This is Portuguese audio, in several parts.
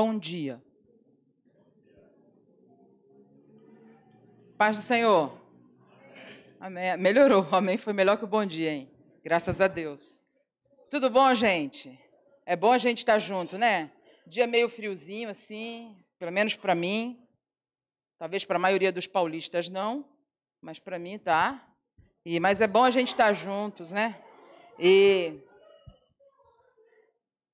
Bom dia. Paz do Senhor. Amém. Melhorou. Amém. Foi melhor que o bom dia, hein? Graças a Deus. Tudo bom, gente? É bom a gente estar junto, né? Dia meio friozinho, assim, pelo menos para mim. Talvez para a maioria dos paulistas não, mas para mim tá. E, mas é bom a gente estar juntos, né? E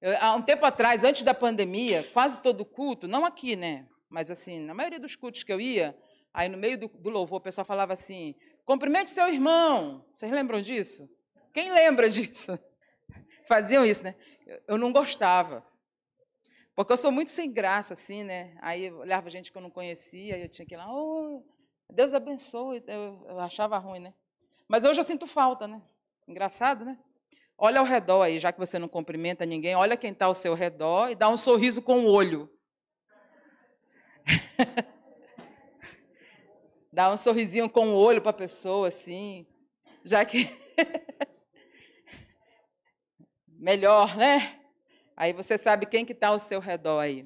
eu, há um tempo atrás, antes da pandemia, quase todo culto, não aqui, né? Mas assim, na maioria dos cultos que eu ia, aí no meio do, do louvor o pessoal falava assim: cumprimente seu irmão. Vocês lembram disso? Quem lembra disso? Faziam isso, né? Eu não gostava. Porque eu sou muito sem graça, assim, né? Aí eu olhava gente que eu não conhecia, e eu tinha que ir lá, oh, Deus abençoe. Eu, eu achava ruim, né? Mas hoje eu sinto falta, né? Engraçado, né? Olha ao redor aí, já que você não cumprimenta ninguém, olha quem está ao seu redor e dá um sorriso com o olho. dá um sorrisinho com o olho para a pessoa, assim, já que. Melhor, né? Aí você sabe quem que está ao seu redor aí.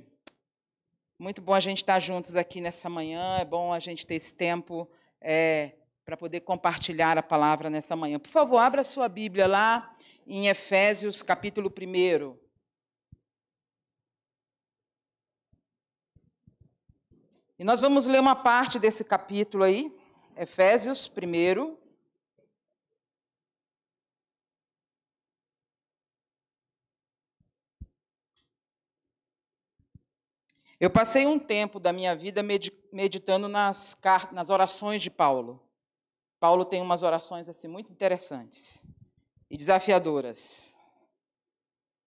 Muito bom a gente estar tá juntos aqui nessa manhã, é bom a gente ter esse tempo é, para poder compartilhar a palavra nessa manhã. Por favor, abra sua Bíblia lá em Efésios, capítulo 1. E nós vamos ler uma parte desse capítulo aí, Efésios 1. Eu passei um tempo da minha vida meditando nas, nas orações de Paulo. Paulo tem umas orações assim muito interessantes e desafiadoras.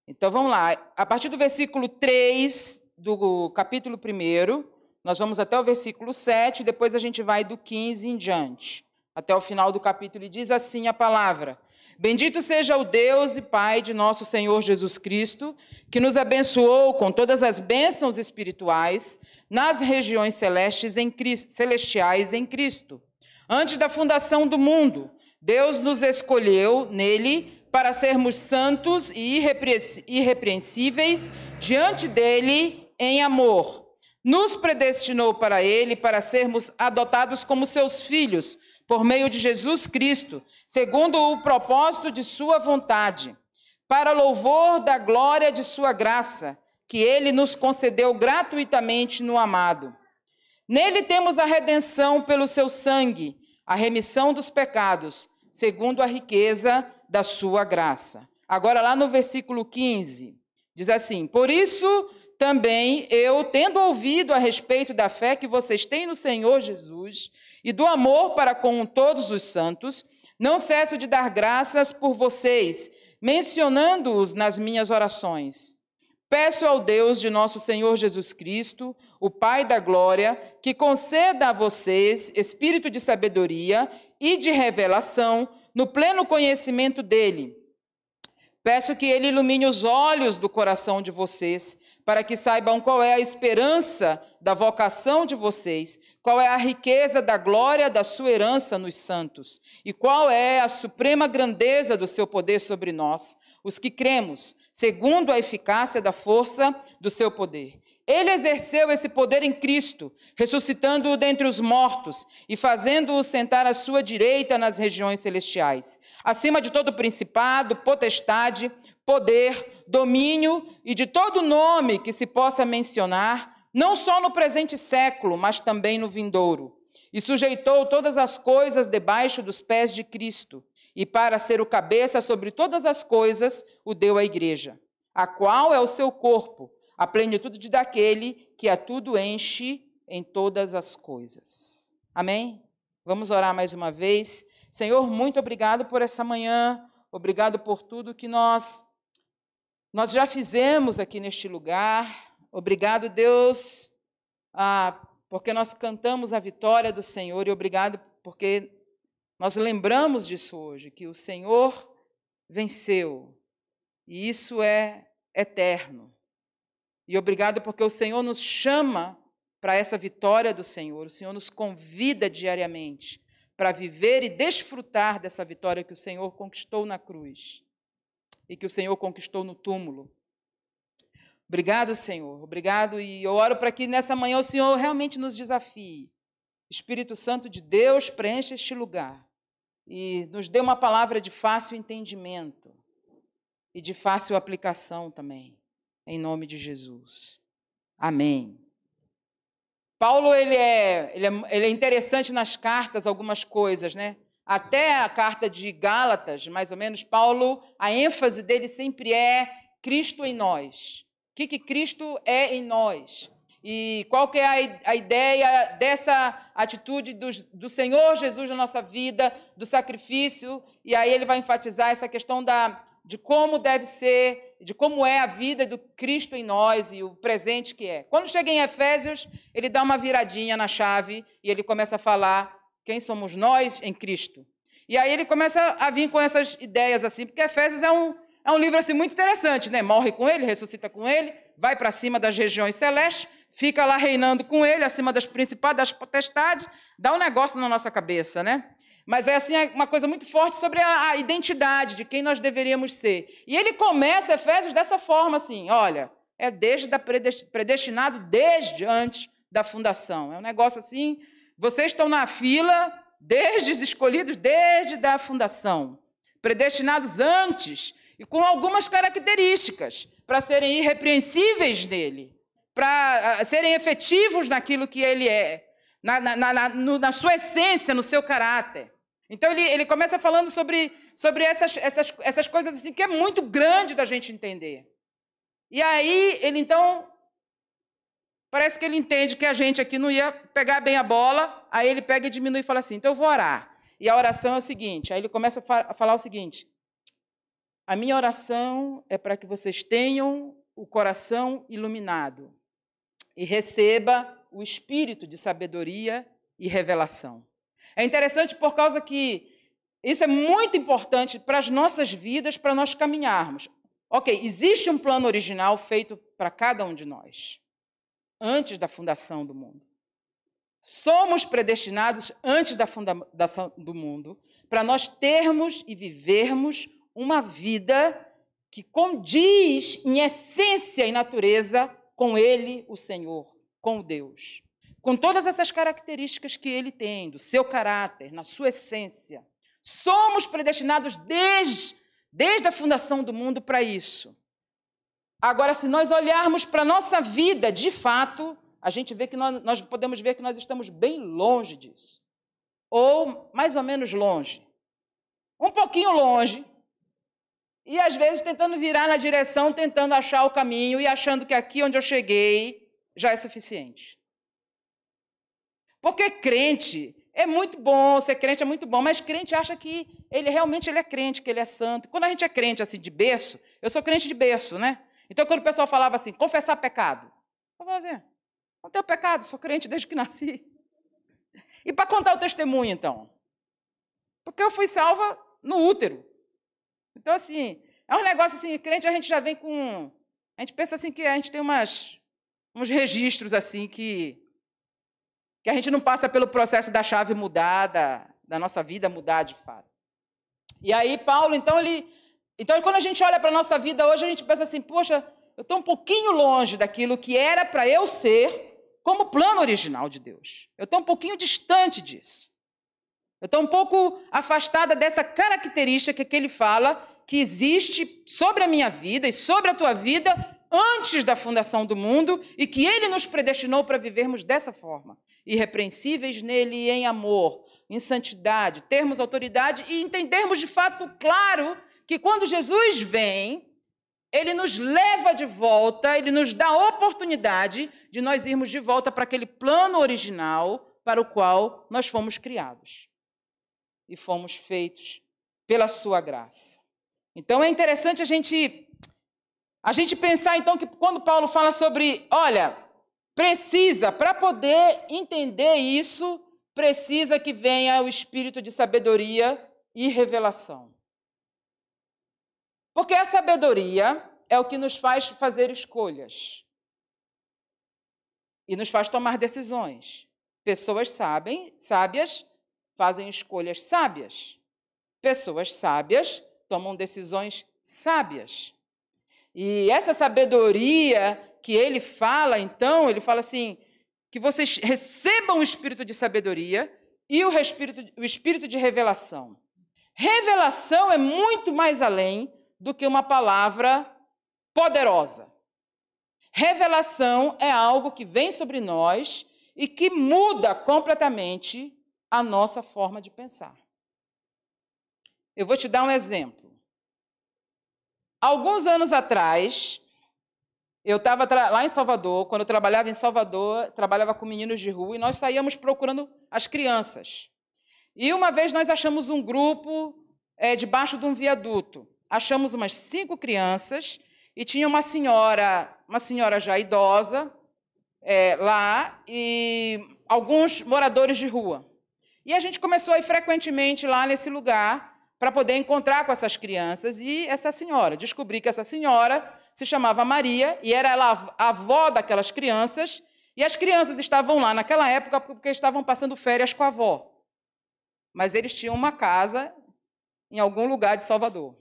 Então vamos lá. A partir do versículo 3 do capítulo 1, nós vamos até o versículo 7, depois a gente vai do 15 em diante, até o final do capítulo, e diz assim a palavra: Bendito seja o Deus e Pai de nosso Senhor Jesus Cristo, que nos abençoou com todas as bênçãos espirituais nas regiões celestes em Cristo, celestiais em Cristo. Antes da fundação do mundo, Deus nos escolheu nele para sermos santos e irrepreensíveis diante dele em amor. Nos predestinou para ele para sermos adotados como seus filhos por meio de Jesus Cristo, segundo o propósito de Sua vontade, para louvor da glória de Sua graça, que Ele nos concedeu gratuitamente no amado. Nele temos a redenção pelo Seu sangue, a remissão dos pecados, segundo a riqueza da Sua graça. Agora, lá no versículo 15, diz assim: Por isso também eu, tendo ouvido a respeito da fé que vocês têm no Senhor Jesus, e do amor para com todos os santos, não cesso de dar graças por vocês, mencionando-os nas minhas orações. Peço ao Deus de nosso Senhor Jesus Cristo, o Pai da glória, que conceda a vocês espírito de sabedoria e de revelação no pleno conhecimento dele. Peço que ele ilumine os olhos do coração de vocês para que saibam qual é a esperança da vocação de vocês, qual é a riqueza da glória da sua herança nos santos, e qual é a suprema grandeza do seu poder sobre nós, os que cremos, segundo a eficácia da força do seu poder. Ele exerceu esse poder em Cristo, ressuscitando-o dentre os mortos e fazendo-o sentar à sua direita nas regiões celestiais, acima de todo principado, potestade, poder, domínio e de todo nome que se possa mencionar, não só no presente século, mas também no vindouro. E sujeitou todas as coisas debaixo dos pés de Cristo, e para ser o cabeça sobre todas as coisas, o deu à igreja, a qual é o seu corpo, a plenitude daquele que a tudo enche em todas as coisas. Amém? Vamos orar mais uma vez. Senhor, muito obrigado por essa manhã, obrigado por tudo que nós nós já fizemos aqui neste lugar. Obrigado, Deus, ah, porque nós cantamos a vitória do Senhor e obrigado porque nós lembramos disso hoje, que o Senhor venceu e isso é eterno. E obrigado porque o Senhor nos chama para essa vitória do Senhor, o Senhor nos convida diariamente para viver e desfrutar dessa vitória que o Senhor conquistou na cruz e que o Senhor conquistou no túmulo. Obrigado, Senhor. Obrigado. E eu oro para que nessa manhã o Senhor realmente nos desafie. Espírito Santo de Deus, preencha este lugar e nos dê uma palavra de fácil entendimento e de fácil aplicação também, em nome de Jesus. Amém. Paulo ele é, ele é, ele é interessante nas cartas, algumas coisas, né? Até a carta de Gálatas, mais ou menos, Paulo, a ênfase dele sempre é Cristo em nós. O que, que Cristo é em nós? E qual que é a, ideia dessa atitude do, do, Senhor Jesus na nossa vida, do sacrifício? E aí ele vai enfatizar essa questão da, de como deve ser, de como é a vida do Cristo em nós e o presente que é. Quando chega em Efésios, ele dá uma viradinha na chave e ele começa a falar quem somos nós em Cristo. E aí ele começa a vir com essas ideias assim, porque Efésios é um, é um livro assim muito interessante, né? Morre com ele, ressuscita com ele, vai para cima das regiões celestes, fica lá reinando com ele, acima das principais, das potestades, dá um negócio na nossa cabeça, né? Mas é assim uma coisa muito forte sobre a, a identidade de quem nós deveríamos ser. E ele começa Efésios dessa forma assim, olha, é desde da predestinado desde antes da fundação. É um negócio assim, vocês estão na fila desde os escolhidos desde da fundação, predestinados antes e com algumas características para serem irrepreensíveis nele, para serem efetivos naquilo que ele é, na, na, na, na, sua essência, no seu caráter. Então ele, ele começa falando sobre, sobre essas, essas, essas coisas assim que é muito grande da gente entender. E aí ele então parece que ele entende que a gente aqui não ia pegar bem a bola, aí ele pega e diminui e fala assim: então eu vou orar. E a oração é o seguinte: aí ele começa a falar o seguinte: a minha oração é para que vocês tenham o coração iluminado e receba o espírito de sabedoria e revelação. É interessante por causa que isso é muito importante para as nossas vidas, para nós caminharmos. Ok, existe um plano original feito para cada um de nós, antes da fundação do mundo. Somos predestinados antes da fundação do mundo para nós termos e vivermos uma vida que condiz em essência e natureza com Ele, o Senhor, com Deus. Com todas essas características que Ele tem, do seu caráter, na sua essência. Somos predestinados desde, desde a fundação do mundo para isso. Agora, se nós olharmos para a nossa vida, de fato, a gente vê que nós, nós podemos ver que nós estamos bem longe disso. Ou mais ou menos longe. Um pouquinho longe, e às vezes tentando virar na direção, tentando achar o caminho e achando que aqui onde eu cheguei já é suficiente. Porque crente é muito bom, ser crente é muito bom, mas crente acha que ele realmente ele é crente, que ele é santo. Quando a gente é crente assim de berço, eu sou crente de berço, né? Então quando o pessoal falava assim, confessar pecado, eu falava assim, não tenho pecado, sou crente desde que nasci. E para contar o testemunho então? Porque eu fui salva no útero. Então, assim, é um negócio assim, crente a gente já vem com. A gente pensa assim que a gente tem umas, uns registros assim que. que a gente não passa pelo processo da chave mudada, da nossa vida mudar de fato. E aí, Paulo, então, ele. Então, quando a gente olha para a nossa vida hoje, a gente pensa assim, poxa, eu estou um pouquinho longe daquilo que era para eu ser como plano original de Deus. Eu estou um pouquinho distante disso. Eu estou um pouco afastada dessa característica que ele fala que existe sobre a minha vida e sobre a tua vida antes da fundação do mundo e que ele nos predestinou para vivermos dessa forma, irrepreensíveis nele em amor, em santidade, termos autoridade e entendermos de fato claro que quando Jesus vem, ele nos leva de volta, ele nos dá a oportunidade de nós irmos de volta para aquele plano original para o qual nós fomos criados e fomos feitos pela sua graça. Então é interessante a gente a gente pensar então que quando Paulo fala sobre, olha, precisa para poder entender isso, precisa que venha o espírito de sabedoria e revelação. Porque a sabedoria é o que nos faz fazer escolhas e nos faz tomar decisões. Pessoas sabem, sábias fazem escolhas sábias. Pessoas sábias tomam decisões sábias. E essa sabedoria que ele fala, então, ele fala assim: que vocês recebam o espírito de sabedoria e o espírito, o espírito de revelação. Revelação é muito mais além do que uma palavra poderosa. Revelação é algo que vem sobre nós e que muda completamente a nossa forma de pensar. Eu vou te dar um exemplo. Alguns anos atrás, eu estava lá em Salvador, quando eu trabalhava em Salvador, trabalhava com meninos de rua e nós saíamos procurando as crianças. E uma vez nós achamos um grupo é, debaixo de um viaduto. Achamos umas cinco crianças e tinha uma senhora, uma senhora já idosa, é, lá e alguns moradores de rua. E a gente começou a ir frequentemente lá nesse lugar para poder encontrar com essas crianças e essa senhora. Descobri que essa senhora se chamava Maria e era ela a avó daquelas crianças. E as crianças estavam lá naquela época porque estavam passando férias com a avó. Mas eles tinham uma casa em algum lugar de Salvador.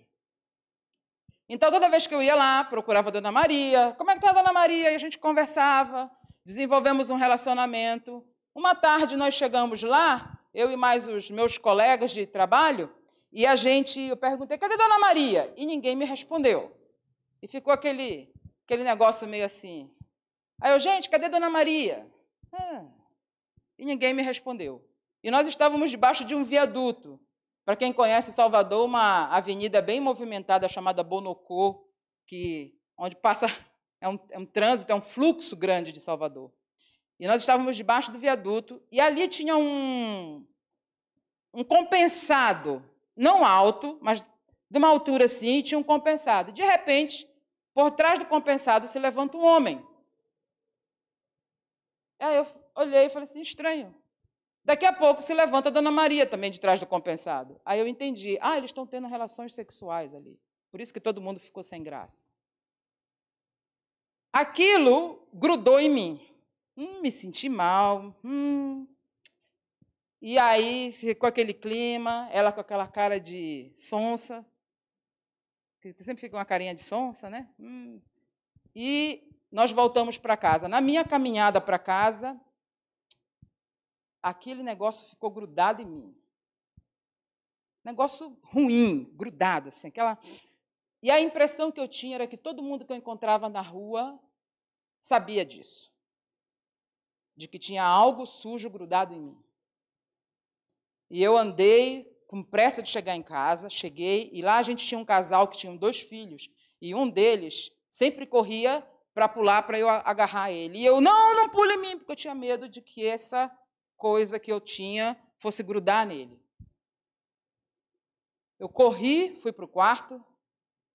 Então, toda vez que eu ia lá, procurava a Dona Maria. Como é que está a Dona Maria? E a gente conversava, desenvolvemos um relacionamento. Uma tarde nós chegamos lá, eu e mais os meus colegas de trabalho, e a gente, eu perguntei, cadê Dona Maria? E ninguém me respondeu. E ficou aquele, aquele negócio meio assim. Aí eu, gente, cadê Dona Maria? Ah, e ninguém me respondeu. E nós estávamos debaixo de um viaduto. Para quem conhece Salvador, uma avenida bem movimentada chamada Bonocô, que, onde passa é um, é um trânsito, é um fluxo grande de Salvador. E nós estávamos debaixo do viaduto, e ali tinha um, um compensado, não alto, mas de uma altura assim, tinha um compensado. De repente, por trás do compensado se levanta um homem. Aí eu olhei e falei assim: estranho. Daqui a pouco se levanta a Dona Maria também de trás do compensado. Aí eu entendi: ah, eles estão tendo relações sexuais ali. Por isso que todo mundo ficou sem graça. Aquilo grudou em mim. Hum, me senti mal. Hum. E aí ficou aquele clima, ela com aquela cara de sonsa. Sempre fica uma carinha de sonsa, né? Hum. E nós voltamos para casa. Na minha caminhada para casa, aquele negócio ficou grudado em mim. Negócio ruim, grudado, assim, aquela e a impressão que eu tinha era que todo mundo que eu encontrava na rua sabia disso. De que tinha algo sujo grudado em mim. E eu andei com pressa de chegar em casa, cheguei, e lá a gente tinha um casal que tinha dois filhos, e um deles sempre corria para pular para eu agarrar ele. E eu, não, não pule em mim, porque eu tinha medo de que essa coisa que eu tinha fosse grudar nele. Eu corri, fui para o quarto,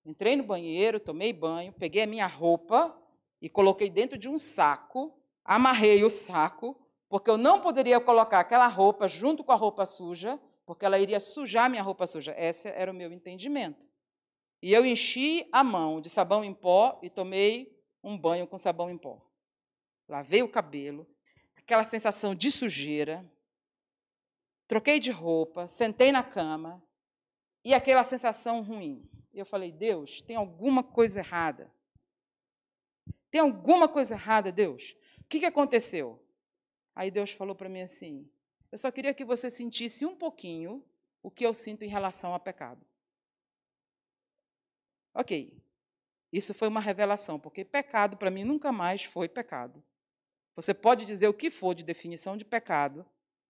Entrei no banheiro, tomei banho, peguei a minha roupa e coloquei dentro de um saco, amarrei o saco, porque eu não poderia colocar aquela roupa junto com a roupa suja, porque ela iria sujar minha roupa suja. Esse era o meu entendimento. E eu enchi a mão de sabão em pó e tomei um banho com sabão em pó. Lavei o cabelo, aquela sensação de sujeira. Troquei de roupa, sentei na cama e aquela sensação ruim. E eu falei: Deus, tem alguma coisa errada. Tem alguma coisa errada, Deus? O que, que aconteceu? Aí Deus falou para mim assim: Eu só queria que você sentisse um pouquinho o que eu sinto em relação ao pecado. Ok, isso foi uma revelação, porque pecado para mim nunca mais foi pecado. Você pode dizer o que for de definição de pecado,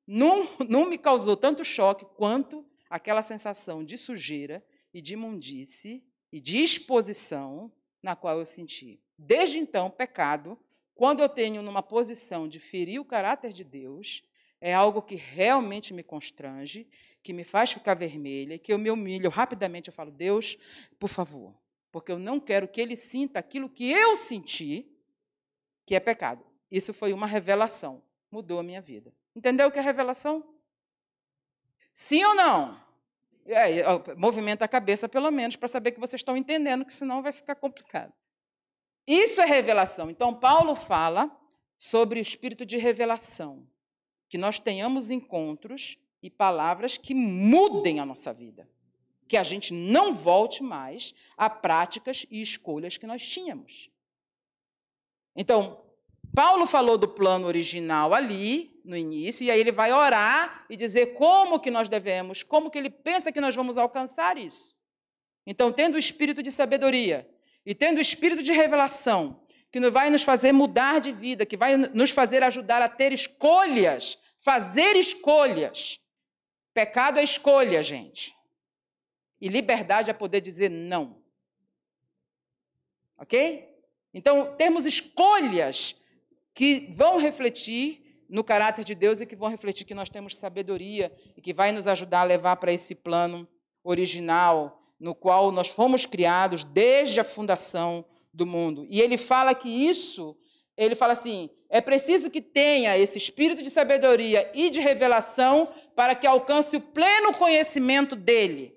não, não me causou tanto choque quanto aquela sensação de sujeira e de imundice e de exposição na qual eu senti. Desde então, pecado, quando eu tenho numa posição de ferir o caráter de Deus, é algo que realmente me constrange, que me faz ficar vermelha, que eu me humilho rapidamente, eu falo, Deus, por favor, porque eu não quero que ele sinta aquilo que eu senti, que é pecado. Isso foi uma revelação, mudou a minha vida. Entendeu o que é revelação? Sim ou não? É, movimenta a cabeça, pelo menos, para saber que vocês estão entendendo, que senão vai ficar complicado. Isso é revelação. Então, Paulo fala sobre o espírito de revelação, que nós tenhamos encontros e palavras que mudem a nossa vida. que a gente não volte mais a práticas e escolhas que nós tínhamos. Então, Paulo falou do plano original ali, no início, e aí ele vai orar e dizer como que nós devemos, como que ele pensa que nós vamos alcançar isso. Então, tendo o espírito de sabedoria e tendo o espírito de revelação, que vai nos fazer mudar de vida, que vai nos fazer ajudar a ter escolhas, fazer escolhas. Pecado é escolha, gente. E liberdade é poder dizer não. Ok? Então, temos escolhas que vão refletir no caráter de Deus e que vão refletir que nós temos sabedoria e que vai nos ajudar a levar para esse plano original no qual nós fomos criados desde a fundação do mundo. E ele fala que isso, ele fala assim, é preciso que tenha esse espírito de sabedoria e de revelação para que alcance o pleno conhecimento dele.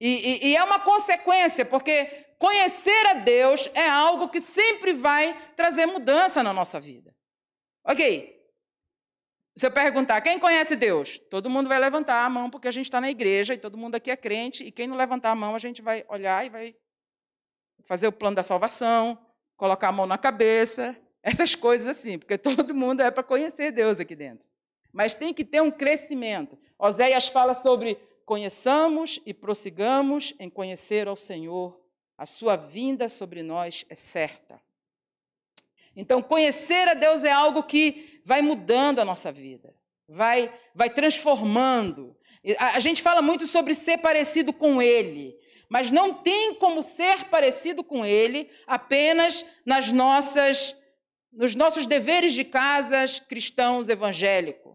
E, e, e é uma consequência, porque conhecer a Deus é algo que sempre vai trazer mudança na nossa vida. Ok, se eu perguntar quem conhece Deus, todo mundo vai levantar a mão porque a gente está na igreja e todo mundo aqui é crente. E quem não levantar a mão, a gente vai olhar e vai fazer o plano da salvação, colocar a mão na cabeça, essas coisas assim, porque todo mundo é para conhecer Deus aqui dentro. Mas tem que ter um crescimento. Oséias fala sobre conheçamos e prossigamos em conhecer ao Senhor. A sua vinda sobre nós é certa. Então, conhecer a Deus é algo que vai mudando a nossa vida, vai, vai transformando. A, a gente fala muito sobre ser parecido com Ele, mas não tem como ser parecido com Ele apenas nas nossas, nos nossos deveres de casas cristãos evangélicos.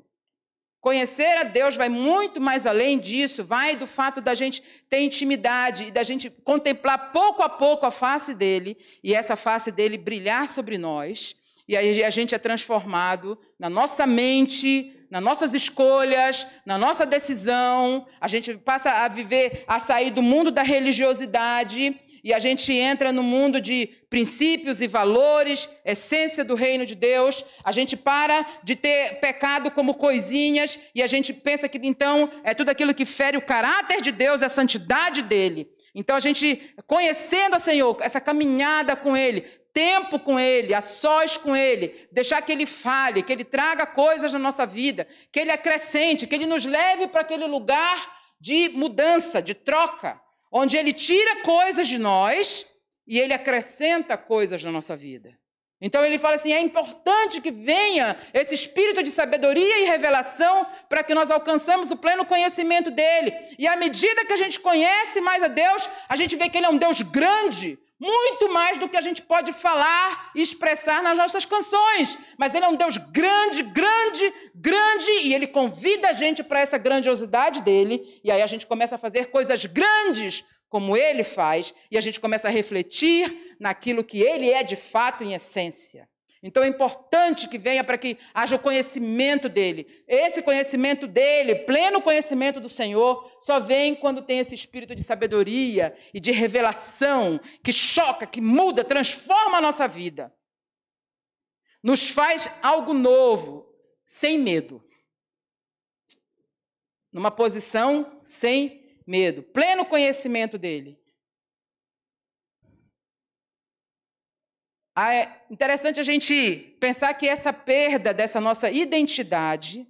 Conhecer a Deus vai muito mais além disso, vai do fato da gente ter intimidade e da gente contemplar pouco a pouco a face dele e essa face dele brilhar sobre nós. E aí a gente é transformado na nossa mente, nas nossas escolhas, na nossa decisão. A gente passa a viver, a sair do mundo da religiosidade e a gente entra no mundo de princípios e valores, essência do reino de Deus. A gente para de ter pecado como coisinhas e a gente pensa que então é tudo aquilo que fere o caráter de Deus, a santidade dele. Então a gente conhecendo o Senhor, essa caminhada com ele, tempo com Ele, a sós com Ele, deixar que Ele fale, que Ele traga coisas na nossa vida, que Ele acrescente, que Ele nos leve para aquele lugar de mudança, de troca, onde Ele tira coisas de nós e Ele acrescenta coisas na nossa vida. Então ele fala assim: é importante que venha esse espírito de sabedoria e revelação para que nós alcançamos o pleno conhecimento dele. E à medida que a gente conhece mais a Deus, a gente vê que ele é um Deus grande, muito mais do que a gente pode falar e expressar nas nossas canções. Mas Ele é um Deus grande, grande, grande, e Ele convida a gente para essa grandiosidade dele, e aí a gente começa a fazer coisas grandes como Ele faz, e a gente começa a refletir naquilo que Ele é de fato em essência. Então é importante que venha para que haja o conhecimento dele. Esse conhecimento dele, pleno conhecimento do Senhor, só vem quando tem esse espírito de sabedoria e de revelação que choca, que muda, transforma a nossa vida. Nos faz algo novo, sem medo. Numa posição sem medo, pleno conhecimento dele. Ah, é interessante a gente pensar que essa perda dessa nossa identidade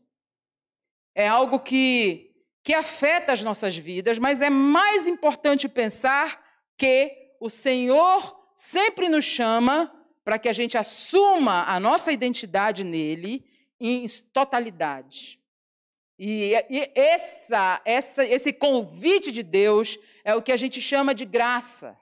é algo que, que afeta as nossas vidas, mas é mais importante pensar que o Senhor sempre nos chama para que a gente assuma a nossa identidade nele em totalidade. E, e essa, essa, esse convite de Deus é o que a gente chama de graça.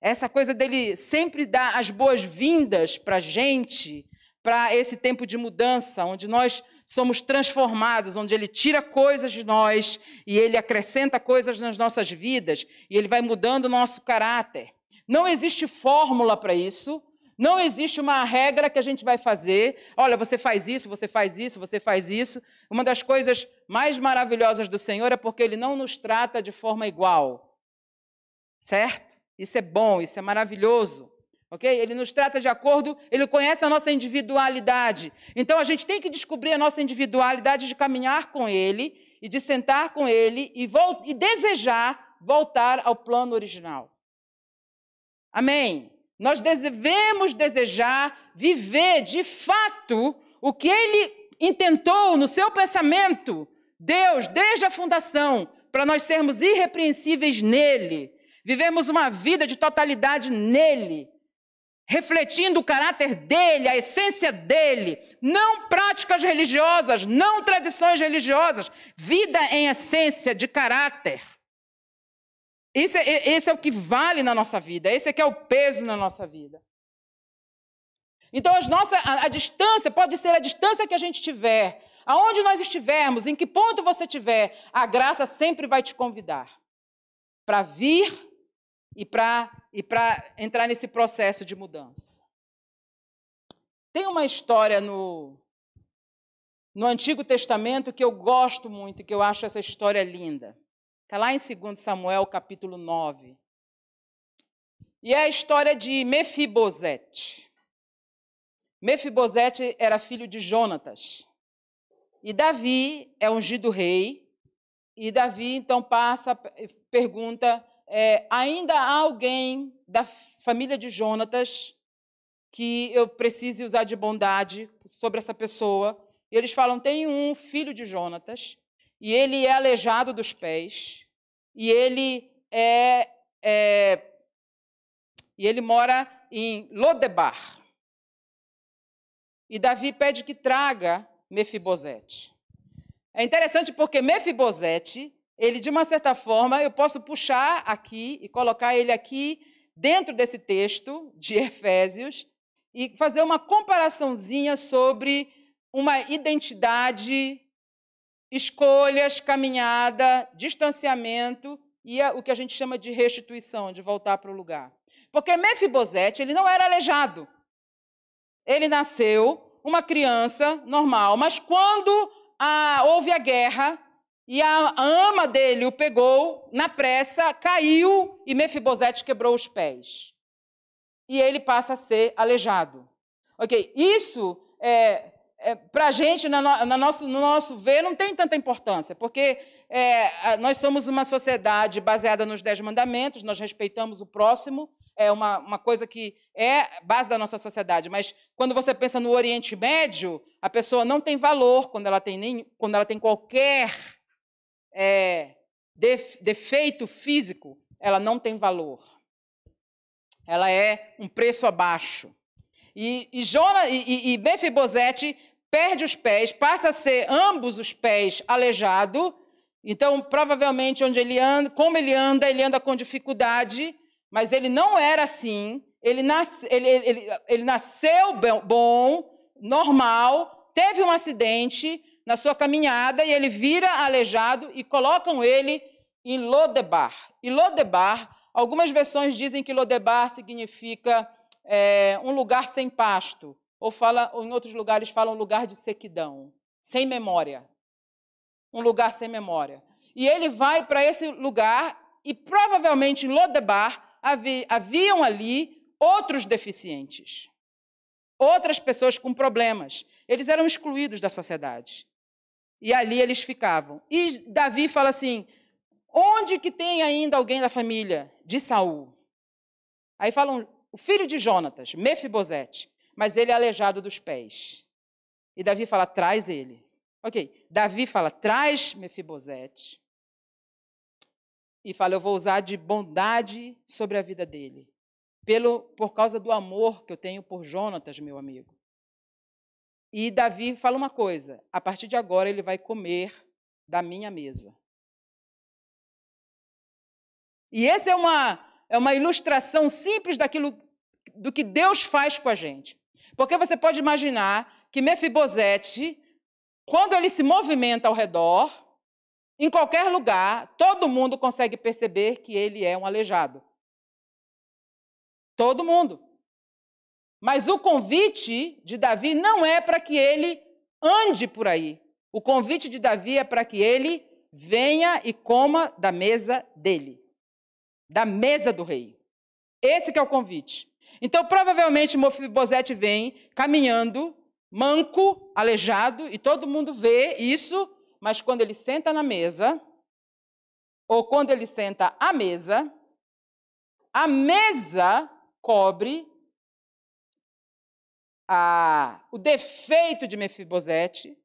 Essa coisa dele sempre dar as boas-vindas para a gente, para esse tempo de mudança, onde nós somos transformados, onde ele tira coisas de nós e ele acrescenta coisas nas nossas vidas e ele vai mudando o nosso caráter. Não existe fórmula para isso, não existe uma regra que a gente vai fazer. Olha, você faz isso, você faz isso, você faz isso. Uma das coisas mais maravilhosas do Senhor é porque ele não nos trata de forma igual. Certo? Isso é bom, isso é maravilhoso. Ok? Ele nos trata de acordo, ele conhece a nossa individualidade. Então a gente tem que descobrir a nossa individualidade de caminhar com ele e de sentar com ele e, e desejar voltar ao plano original. Amém? Nós devemos desejar viver de fato o que ele intentou no seu pensamento, Deus, desde a fundação, para nós sermos irrepreensíveis nele, vivemos uma vida de totalidade nele, refletindo o caráter dele, a essência dele, não práticas religiosas, não tradições religiosas, vida em essência de caráter. Esse é, esse é o que vale na nossa vida, esse é que é o peso na nossa vida. Então, as nossas, a, a distância pode ser a distância que a gente tiver, aonde nós estivermos, em que ponto você estiver, a graça sempre vai te convidar para vir e para e entrar nesse processo de mudança. Tem uma história no, no Antigo Testamento que eu gosto muito, que eu acho essa história linda. Está lá em 2 Samuel, capítulo 9. E é a história de Mefibosete. Mefibosete era filho de Jonatas. E Davi é ungido rei. E Davi então passa, pergunta: é, ainda há alguém da família de Jonatas que eu precise usar de bondade sobre essa pessoa? E eles falam: tem um filho de Jonatas, e ele é aleijado dos pés, e ele é, é e ele mora em Lodebar. E Davi pede que traga Mefibosete. É interessante porque Mefibosete, ele de uma certa forma, eu posso puxar aqui e colocar ele aqui dentro desse texto de Efésios e fazer uma comparaçãozinha sobre uma identidade, escolhas, caminhada, distanciamento e o que a gente chama de restituição, de voltar para o lugar. Porque Mefibosete, ele não era aleijado. Ele nasceu uma criança normal, mas quando a, houve a guerra e a, ama dele o pegou, na pressa, caiu e Mefibosete quebrou os pés. E ele passa a ser aleijado. Ok, isso é, é, para a gente, na, na nosso, no nosso ver, não tem tanta importância, porque é, nós somos uma sociedade baseada nos Dez Mandamentos, nós respeitamos o próximo, é uma, uma coisa que é base da nossa sociedade, mas quando você pensa no Oriente Médio, a pessoa não tem valor quando ela tem, nem, quando ela tem qualquer é, defeito físico, ela não tem valor. Ela é um preço abaixo. E, e, Jona, e, e perde os pés, passa a ser ambos os pés aleijado. Então, provavelmente, onde ele anda, como ele anda, ele anda com dificuldade. Mas ele não era assim. Ele, nasce, ele, ele, ele nasceu bom, normal, teve um acidente na sua caminhada e ele vira aleijado e colocam ele em Lodebar. E Lodebar, algumas versões dizem que Lodebar significa é, um lugar sem pasto, ou, fala, ou em outros lugares falam lugar de sequidão, sem memória. Um lugar sem memória. E ele vai para esse lugar e provavelmente em Lodebar haviam ali outros deficientes, outras pessoas com problemas. Eles eram excluídos da sociedade. E ali eles ficavam. E Davi fala assim: onde que tem ainda alguém da família de Saul? Aí falam, o filho de Jonatas, Mefibosete, mas ele é aleijado dos pés. E Davi fala, traz ele. Ok, Davi fala, traz Mefibosete e fala: Eu vou usar de bondade sobre a vida dele, pelo, por causa do amor que eu tenho por Jonatas, meu amigo. E Davi fala uma coisa: a partir de agora ele vai comer da minha mesa. E essa é uma, é uma ilustração simples daquilo do que Deus faz com a gente. Porque você pode imaginar que Mefibosete, quando ele se movimenta ao redor, em qualquer lugar, todo mundo consegue perceber que ele é um aleijado. Todo mundo. Mas o convite de Davi não é para que ele ande por aí. O convite de Davi é para que ele venha e coma da mesa dele, da mesa do rei. Esse é o convite. Então, provavelmente, Mefibosete vem caminhando, manco, aleijado, e todo mundo vê isso mas quando ele senta na mesa, ou quando ele senta à mesa, a mesa cobre a, o defeito de Mefibosete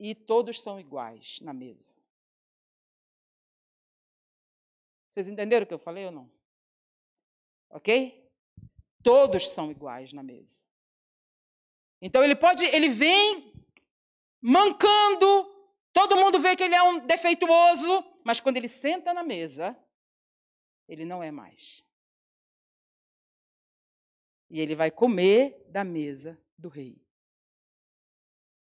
e todos são iguais na mesa. Vocês entenderam o que eu falei ou não? Ok? Todos são iguais na mesa. Então ele pode, ele vem mancando, todo mundo vê que ele é um defeituoso, mas quando ele senta na mesa, ele não é mais. E ele vai comer da mesa do rei.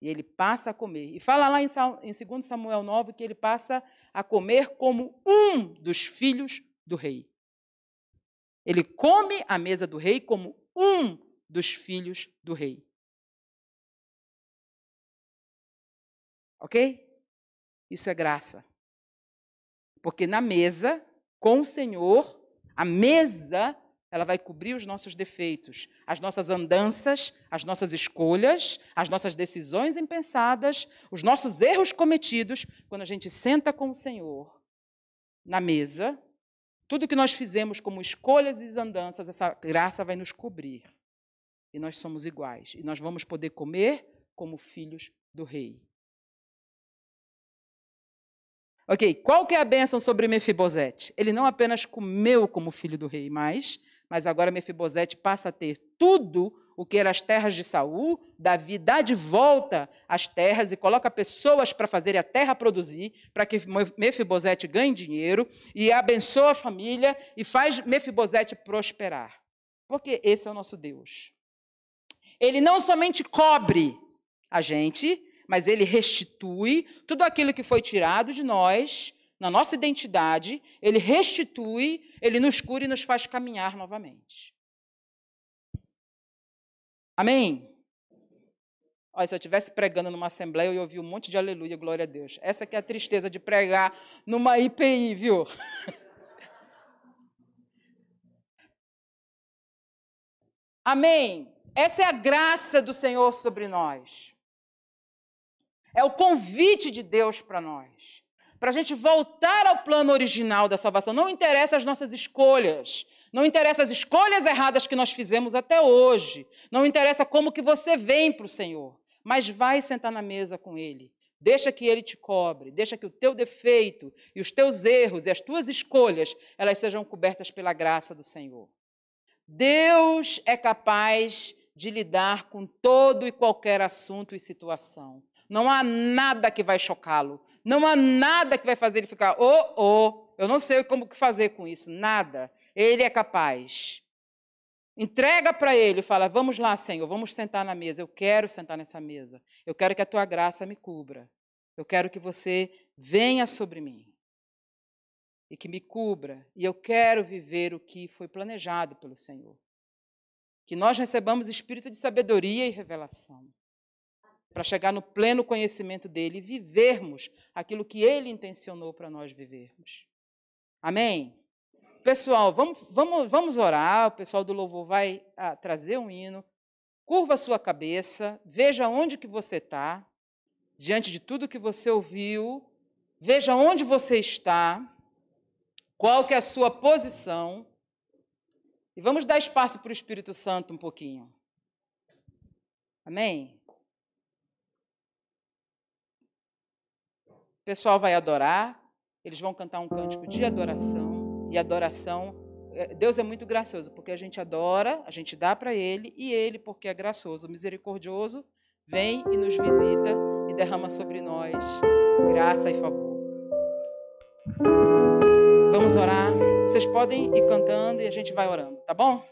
E ele passa a comer. E fala lá em 2 Samuel 9 que ele passa a comer como um dos filhos do rei. Ele come a mesa do rei como um dos filhos do rei. Ok? Isso é graça. Porque na mesa, com o Senhor, a mesa ela vai cobrir os nossos defeitos, as nossas andanças, as nossas escolhas, as nossas decisões impensadas, os nossos erros cometidos, quando a gente senta com o Senhor na mesa, tudo que nós fizemos como escolhas e andanças, essa graça vai nos cobrir. E nós somos iguais. E nós vamos poder comer como filhos do Rei. Ok, qual que é a bênção sobre Mefibosete? Ele não apenas comeu como filho do rei, mas mas agora Mefibosete passa a ter tudo o que era as terras de Saul, Davi dá de volta as terras e coloca pessoas para fazer a terra produzir, para que Mefibosete ganhe dinheiro e abençoa a família e faz Mefibosete prosperar. Porque esse é o nosso Deus. Ele não somente cobre a gente, mas ele restitui tudo aquilo que foi tirado de nós na nossa identidade, ele restitui, ele nos cura e nos faz caminhar novamente. Amém? Olha, se eu estivesse pregando numa assembleia, eu ia ouvir um monte de aleluia, glória a Deus. Essa que é a tristeza de pregar numa IPI, viu? Amém? Essa é a graça do Senhor sobre nós. É o convite de Deus para nós para a gente voltar ao plano original da salvação. Não interessa as nossas escolhas, não interessa as escolhas erradas que nós fizemos até hoje, não interessa como que você vem para o Senhor, mas vai sentar na mesa com Ele. Deixa que Ele te cobre, deixa que o teu defeito e os teus erros e as tuas escolhas, elas sejam cobertas pela graça do Senhor. Deus é capaz de lidar com todo e qualquer assunto e situação. Não há nada que vai chocá-lo. Não há nada que vai fazer ele ficar, oh, oh, eu não sei como fazer com isso. Nada. Ele é capaz. Entrega para ele fala: Vamos lá, Senhor, vamos sentar na mesa. Eu quero sentar nessa mesa. Eu quero que a tua graça me cubra. Eu quero que você venha sobre mim e que me cubra. E eu quero viver o que foi planejado pelo Senhor. Que nós recebamos espírito de sabedoria e revelação para chegar no pleno conhecimento dele e vivermos aquilo que ele intencionou para nós vivermos. Amém? Pessoal, vamos, vamos, vamos orar. O pessoal do louvor vai ah, trazer um hino. Curva a sua cabeça, veja onde que você está, diante de tudo que você ouviu, veja onde você está, qual que é a sua posição, e vamos dar espaço para o Espírito Santo um pouquinho. Amém? O pessoal vai adorar, eles vão cantar um cântico de adoração, e adoração, é, Deus é muito gracioso, porque a gente adora, a gente dá para Ele, e Ele, porque é gracioso, misericordioso, vem e nos visita e derrama sobre nós graça e favor. Vamos orar. Vocês podem ir cantando e a gente vai orando, tá bom?